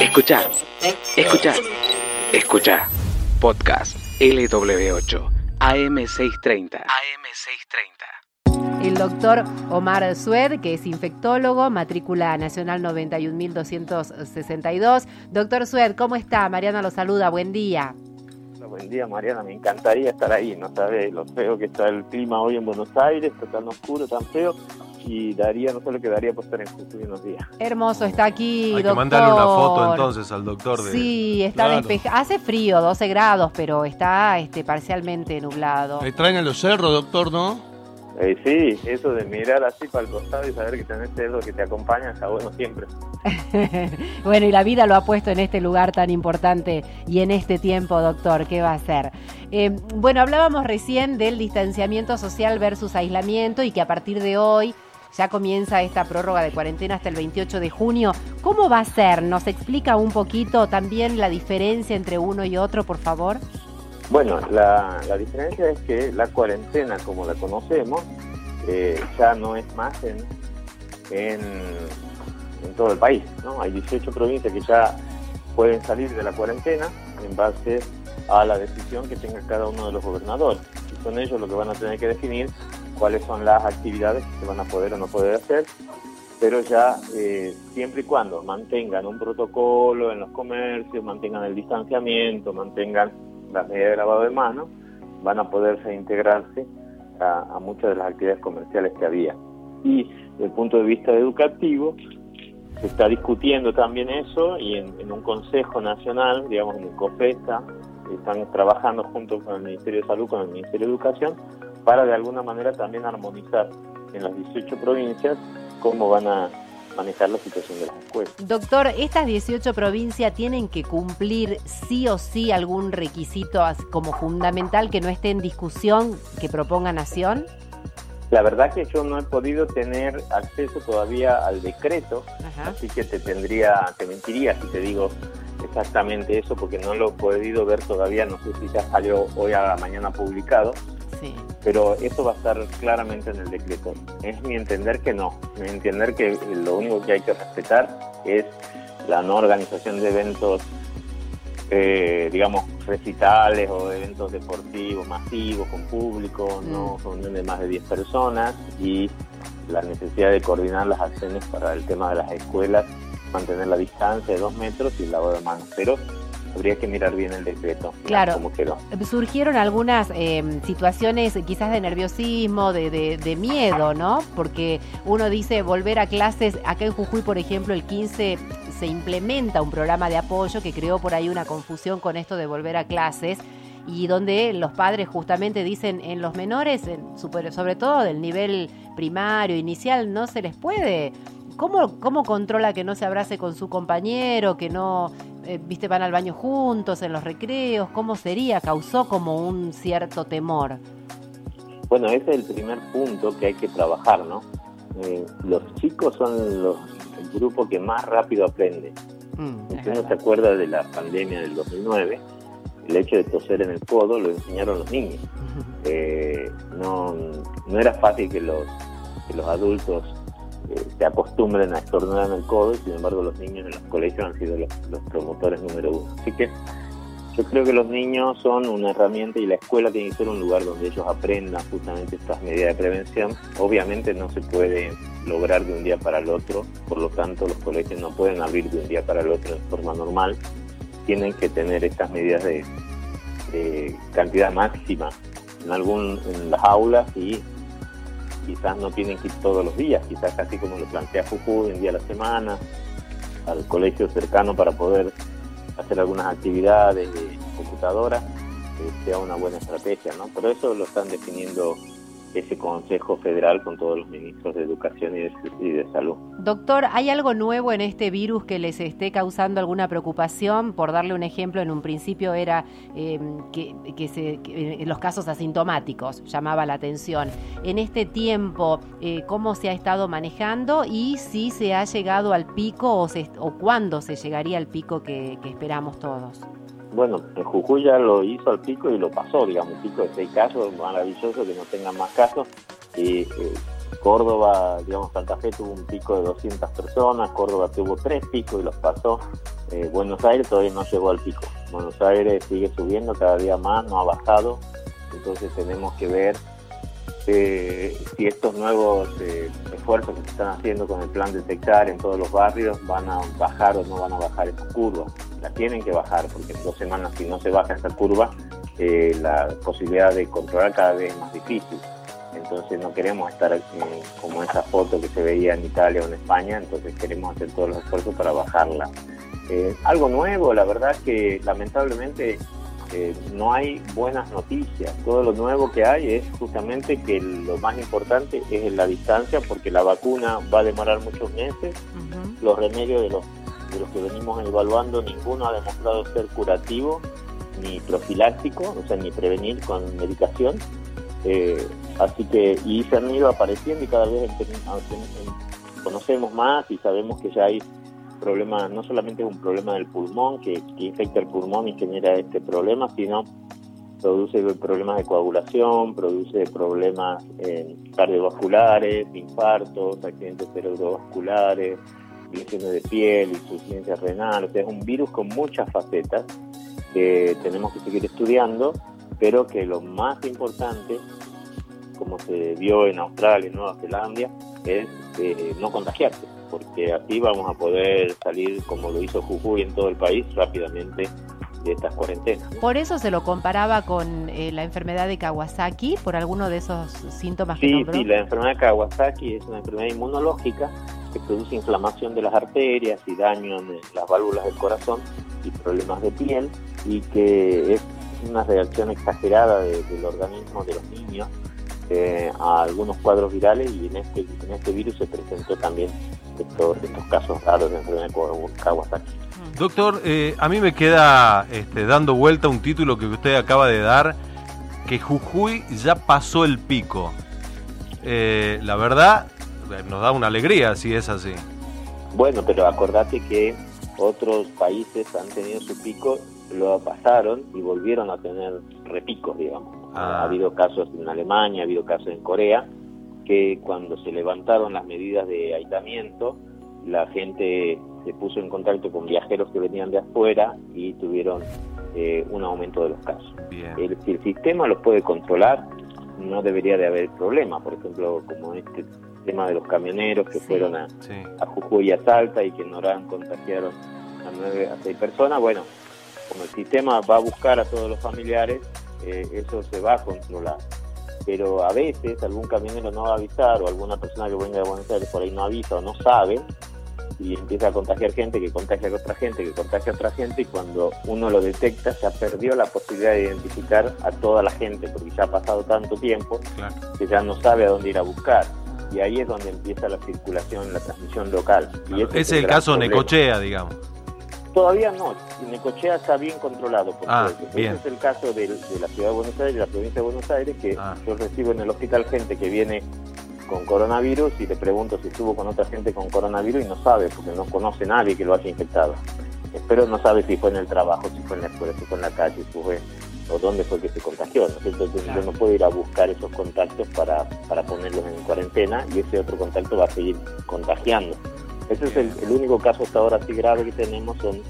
Escucha, escucha, escucha. Podcast LW8 AM630. AM630. El doctor Omar Sued, que es infectólogo, matrícula nacional 91.262. Doctor Sued, ¿cómo está? Mariana lo saluda, buen día. Buen día, Mariana. Me encantaría estar ahí. No sabes lo feo que está el clima hoy en Buenos Aires, está tan oscuro, tan feo. Y daría, no sé lo que daría por estar en Jujuy unos días. Hermoso, está aquí. Hay doctor. que mandarle una foto entonces al doctor. De... Sí, está Claro. despejado. Hace frío, 12 grados, pero está este, parcialmente nublado. Ahí traen a los cerros, doctor, ¿no? Eh, sí, eso de mirar así para el costado y saber que tenés algo que te acompaña está bueno siempre. bueno, y la vida lo ha puesto en este lugar tan importante y en este tiempo, doctor, ¿qué va a hacer? Eh, bueno, hablábamos recién del distanciamiento social versus aislamiento y que a partir de hoy ya comienza esta prórroga de cuarentena hasta el 28 de junio. ¿Cómo va a ser? ¿Nos explica un poquito también la diferencia entre uno y otro, por favor? Bueno, la, diferencia es que la cuarentena, como la conocemos, eh, ya no es más en, en, en todo el país. ¿no? Hay 18 provincias que ya pueden salir de la cuarentena en base a la decisión que tenga cada uno de los gobernadores. Y son ellos los que van a tener que definir cuáles son las actividades que se van a poder o no poder hacer, pero ya eh, siempre y cuando mantengan un protocolo en los comercios, mantengan el distanciamiento, mantengan las medidas de lavado de manos, van a poder reintegrarse a, muchas de las actividades comerciales que había. Y desde el punto de vista educativo, se está discutiendo también eso y en, en un Consejo Nacional, digamos en el COFESA, están trabajando junto con el Ministerio de Salud, con el Ministerio de Educación, para de alguna manera también armonizar en las 18 provincias cómo van a manejar la situación de las escuelas. Doctor, ¿estas 18 provincias tienen que cumplir sí o sí algún requisito como fundamental que no esté en discusión que proponga Nación? La verdad que yo no he podido tener acceso todavía al decreto, Ajá. así que te tendría, te mentiría si te digo exactamente eso, porque no lo he podido ver todavía, no sé si ya salió hoy a la mañana publicado, Sí. pero eso va a estar claramente en el decreto. Es mi entender que no, mi entender que lo único que hay que respetar es la no organización de eventos, eh, digamos, recitales o eventos deportivos masivos con público, no reuniones de más de 10 personas y la necesidad de coordinar las acciones para el tema de las escuelas, mantener la distancia de dos metros y el lavado de manos. Pero habría que mirar bien el decreto, Claro. cómo quedó. Surgieron algunas eh, situaciones quizás de nerviosismo, de, de- de miedo, ¿no? Porque uno dice volver a clases, acá en Jujuy, por ejemplo, el 15 se implementa un programa de apoyo que creó por ahí una confusión con esto de volver a clases y donde los padres justamente dicen en los menores, en sobre todo del nivel primario, inicial, no se les puede. ¿Cómo, ¿Cómo controla que no se abrace con su compañero, que no, eh, viste, van al baño juntos en los recreos? ¿Cómo sería? Causó como un cierto temor. Bueno, ese es el primer punto que hay que trabajar, ¿no? Eh, los chicos son los, el grupo que más rápido aprende. Mm, Si uno se acuerda de la pandemia del 2009, el hecho de toser en el codo lo enseñaron los niños. Eh, no, no era fácil que los, que los adultos eh, se acostumbren a estornudar en el codo sin embargo los niños en los colegios han sido los, los promotores número uno. Así que yo creo que los niños son una herramienta y la escuela tiene que ser un lugar donde ellos aprendan justamente estas medidas de prevención. Obviamente no se puede lograr de un día para el otro, por lo tanto los colegios no pueden abrir de un día para el otro de forma normal. Tienen que tener estas medidas de, de cantidad máxima en algún en las aulas y quizás no tienen que ir todos los días, quizás así como lo plantea Jujuy, un día a la semana, al colegio cercano para poder hacer algunas actividades de computadora, sea una buena estrategia, ¿no? Pero eso lo están definiendo ese Consejo Federal con todos los ministros de Educación y de, Salud. Doctor, ¿hay algo nuevo en este virus que les esté causando alguna preocupación? Por darle un ejemplo, en un principio era eh, que, se, que, eh, los casos asintomáticos llamaba la atención. En este tiempo, eh, ¿cómo se ha estado manejando y si se ha llegado al pico o, se, o cuándo se llegaría al pico que esperamos todos? Bueno, en Jujuy ya lo hizo al pico y lo pasó, digamos, pico de seis casos, maravilloso que no tengan más casos. Y eh, Córdoba, digamos, Santa Fe tuvo un pico de 200 personas, Córdoba tuvo tres picos y los pasó. Eh, Buenos Aires todavía no llegó al pico. Buenos Aires sigue subiendo cada día más, no ha bajado. Entonces tenemos que ver eh, si estos nuevos esfuerzos que se están haciendo con el plan detectar en todos los barrios van a bajar o no van a bajar esa curva. La tienen que bajar porque en dos semanas si no se baja esa curva, eh, la posibilidad de controlar cada vez es más difícil. Entonces no queremos estar como esa foto que se veía en Italia o en España, entonces queremos hacer todos los esfuerzos para bajarla. algo nuevo, la verdad que lamentablemente no hay buenas noticias. Todo lo nuevo que hay es justamente que lo más importante es la distancia, porque la vacuna va a demorar muchos meses. Los remedios de los, de los que venimos evaluando, ninguno ha demostrado ser curativo ni profiláctico, o sea, ni prevenir con medicación. Eh, así que, y se han ido apareciendo y cada vez conocemos más y sabemos que ya hay problema, no solamente es un problema del pulmón que, infecta el pulmón y genera este problema, sino produce problemas de coagulación, produce problemas cardiovasculares, infartos, accidentes cerebrovasculares, lesiones de piel, insuficiencia renal, o sea, es un virus con muchas facetas que tenemos que seguir estudiando, pero que lo más importante, como se vio en Australia, en Nueva Zelanda, es eh, no contagiarse porque así vamos a poder salir, como lo hizo Jujuy en todo el país, rápidamente de estas cuarentenas. Por eso se lo comparaba con eh, la enfermedad de Kawasaki, por alguno de esos síntomas sí, que nombró. Sí, la enfermedad de Kawasaki es una enfermedad inmunológica produce inflamación de las arterias y daño en las válvulas del corazón y problemas de piel y que es una reacción exagerada del organismo de los niños eh, a algunos cuadros virales y en este, en este virus se presentó también estos, estos casos raros de enfermedad de Kawasaki. Doctor, eh, a mí me queda este, dando vuelta un título que usted acaba de dar, que Jujuy ya pasó el pico. Eh, la verdad, nos da una alegría si es así. Bueno, pero acordate que otros países han tenido su pico, lo pasaron y volvieron a tener repicos, digamos. Ha Ah. habido casos en Alemania, ha habido casos en Corea, que cuando se levantaron las medidas de aislamiento, la gente se puso en contacto con viajeros que venían de afuera y tuvieron eh, un aumento de los casos. Bien. El, si el sistema los puede controlar, no debería de haber problema. Por ejemplo, como este tema de los camioneros que Sí. fueron a, Sí. a Jujuy y a Salta y que en Orán contagiaron a nueve a seis personas, bueno, como el sistema va a buscar a todos los familiares, eh, eso se va a controlar. Pero a veces algún camionero no va a avisar o alguna persona que venga de Buenos Aires por ahí no avisa o no sabe y empieza a contagiar gente que contagia a otra gente que contagia a otra gente y cuando uno lo detecta ya perdió la posibilidad de identificar a toda la gente porque ya ha pasado tanto tiempo Claro. que ya no sabe a dónde ir a buscar. Y ahí es donde empieza la circulación, la transmisión local. Y ese Ese es el caso problema. Necochea, digamos. Todavía no, Necochea está bien controlado. Por Ah, bien. Ese es el caso de, la ciudad de Buenos Aires y la provincia de Buenos Aires, que Ah. yo recibo en el hospital gente que viene con coronavirus y le pregunto si estuvo con otra gente con coronavirus y no sabe, porque no conoce nadie que lo haya infectado. Pero no sabe si fue en el trabajo, si fue en la escuela, si fue en la calle, si fue o dónde fue que se contagió. ¿no es cierto? Entonces yo no puedo ir a buscar esos contactos para, para ponerlos en cuarentena y ese otro contacto va a seguir contagiando. Ese es el, el único caso hasta ahora así grave que tenemos son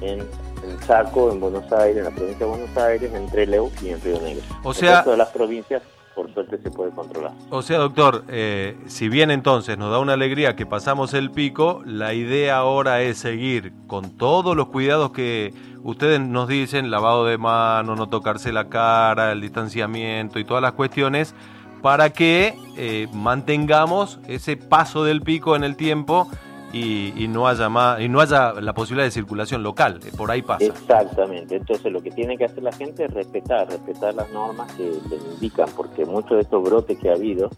en, en Chaco, en Buenos Aires, en la provincia de Buenos Aires, en Trelew y en Río Negro. O el sea- resto de las provincias, por suerte, se puede controlar. O sea, doctor, eh, si bien entonces nos da una alegría que pasamos el pico, la idea ahora es seguir con todos los cuidados que ustedes nos dicen, lavado de manos, no tocarse la cara, el distanciamiento y todas las cuestiones, para que eh, mantengamos ese paso del pico en el tiempo y, y no haya más, y no haya la posibilidad de circulación local. eh, Por ahí pasa. Exactamente. Entonces, lo que tiene que hacer la gente es respetar, respetar las normas que le indican, porque muchos de estos brotes que ha habido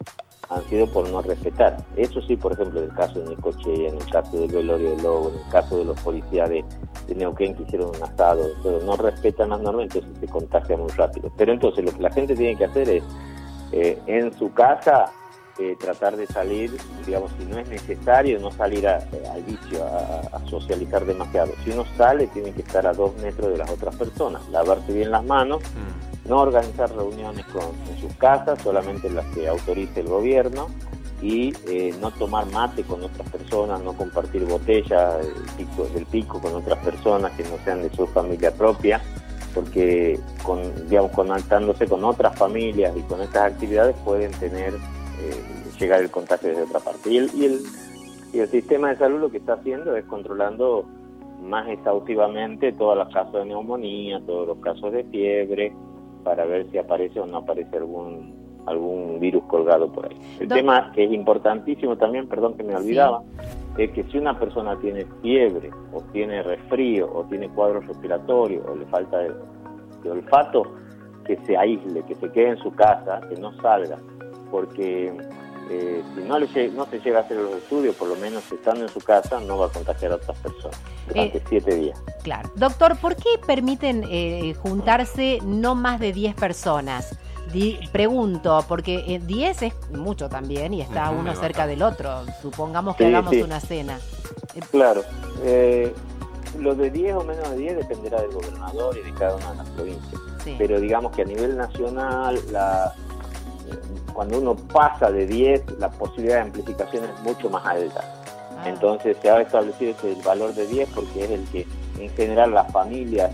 han sido por no respetar. Eso sí, por ejemplo, en el caso de Necochea, en el caso del velorio de Lobo, en el caso de los policías de, de Neuquén que hicieron un asado, pero no respetan las normas, entonces se contagia muy rápido. Pero entonces lo que la gente tiene que hacer es, eh, en su casa, eh, tratar de salir, digamos, si no es necesario, no salir a- eh, al vicio, a, a socializar demasiado. Si uno sale, tiene que estar a dos metros de las otras personas, lavarse bien las manos, Mm. no organizar reuniones con, en sus casas, solamente las que autorice el gobierno, y eh, no tomar mate con otras personas, no compartir botellas pico, del pico con otras personas que no sean de su familia propia, porque con, digamos, conectándose con otras familias y con estas actividades pueden tener, llegar el contagio desde otra parte. Y el, y, el, y el sistema de salud lo que está haciendo es controlando más exhaustivamente todos los casos de neumonía, todos los casos de fiebre, para ver si aparece o no aparece algún algún virus colgado por ahí. El tema que es importantísimo también, perdón que me olvidaba, es que si una persona tiene fiebre o tiene resfrío o tiene cuadro respiratorio o le falta de, olfato, que se aísle, que se quede en su casa, que no salga, porque eh, si no, le, no se llega a hacer los estudios, por lo menos estando en su casa, no va a contagiar a otras personas durante eh, siete días. Claro. Doctor, ¿por qué permiten eh, juntarse no más de 10 personas? pregunto, porque 10 es mucho también y está uno cerca del otro. Supongamos que hagamos una cena. Claro. Eh, lo de 10 o menos de 10 dependerá del gobernador y de cada una de las provincias. Pero digamos que a nivel nacional, la, cuando uno pasa de 10, la posibilidad de amplificación es mucho más alta. Ah. Entonces se ha establecido ese valor de 10 porque es el que en general las familias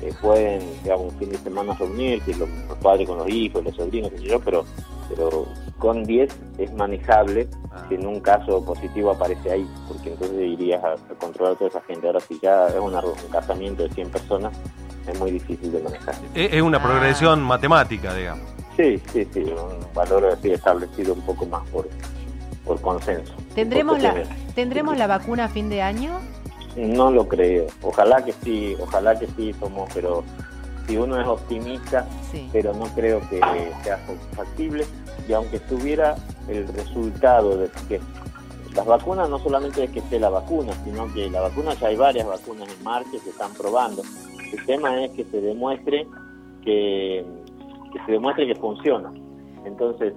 eh, pueden, digamos, un fin de semana reunirse, los, los padres con los hijos, los sobrinos, qué sé yo, pero, pero con 10 es manejable ah. si en un caso positivo aparece ahí, porque entonces irías a, controlar a toda esa gente. Ahora, si ya es un casamiento de 100 personas, es muy difícil de manejar. Es una progresión ah. matemática, digamos. Sí, sí, sí, un valor así establecido un poco más por, por consenso. ¿Tendremos, la, ¿tendremos la vacuna a fin de año? No lo creo. Ojalá que sí, ojalá que sí, somos, pero si uno es optimista, pero no creo que sea factible. Y aunque estuviera el resultado de que las vacunas no solamente es que esté la vacuna, sino que la vacuna ya hay varias vacunas en marcha que se están probando. El tema es que se demuestre que, que se demuestre que funciona. Entonces,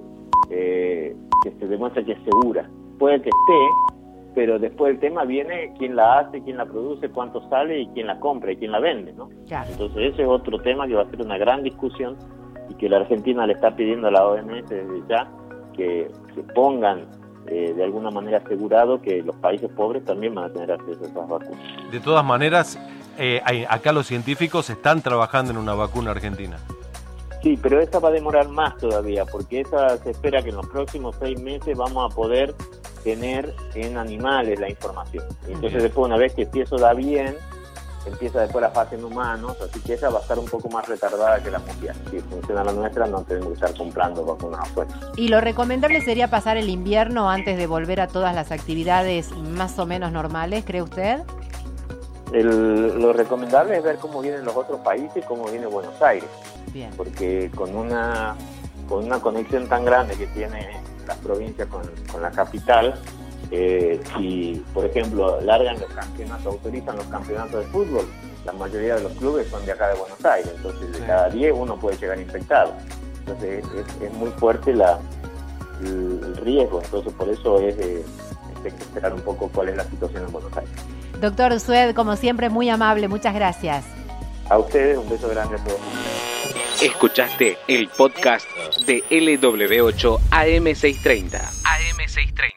eh, que se demuestre que es segura. Puede que esté, pero después el tema viene quién la hace, quién la produce, cuánto sale y quién la compra y quién la vende, ¿no? Entonces ese es otro tema que va a ser una gran discusión y que la Argentina le está pidiendo a la OMS desde ya que se pongan eh, de alguna manera asegurado que los países pobres también van a tener acceso a esas vacunas. De todas maneras, eh, acá los científicos están trabajando en una vacuna argentina. Sí, pero esa va a demorar más todavía, porque esa se espera que en los próximos seis meses vamos a poder tener en animales la información. Entonces después una vez que si eso da bien, empieza después la fase en humanos, así que esa va a estar un poco más retardada que la mundial. Si funciona la nuestra, no tenemos que estar comprando vacunas afuera. ¿Y lo recomendable sería pasar el invierno antes de volver a todas las actividades más o menos normales, cree usted? Lo recomendable es ver cómo vienen los otros países y cómo viene Buenos Aires. Bien. Porque con una, con una conexión tan grande que tiene las provincias con, la capital, eh, si, por ejemplo, largan los campeonatos, autorizan los campeonatos de fútbol, la mayoría de los clubes son de acá de Buenos Aires, entonces de cada 10 uno puede llegar infectado. Entonces es, muy fuerte la, el, riesgo, entonces por eso es, eh, hay que esperar un poco cuál es la situación en Buenos Aires. Doctor Sued, como siempre, muy amable, muchas gracias. A ustedes, un beso grande a todos. Escuchaste el podcast de LW8 AM630. AM630.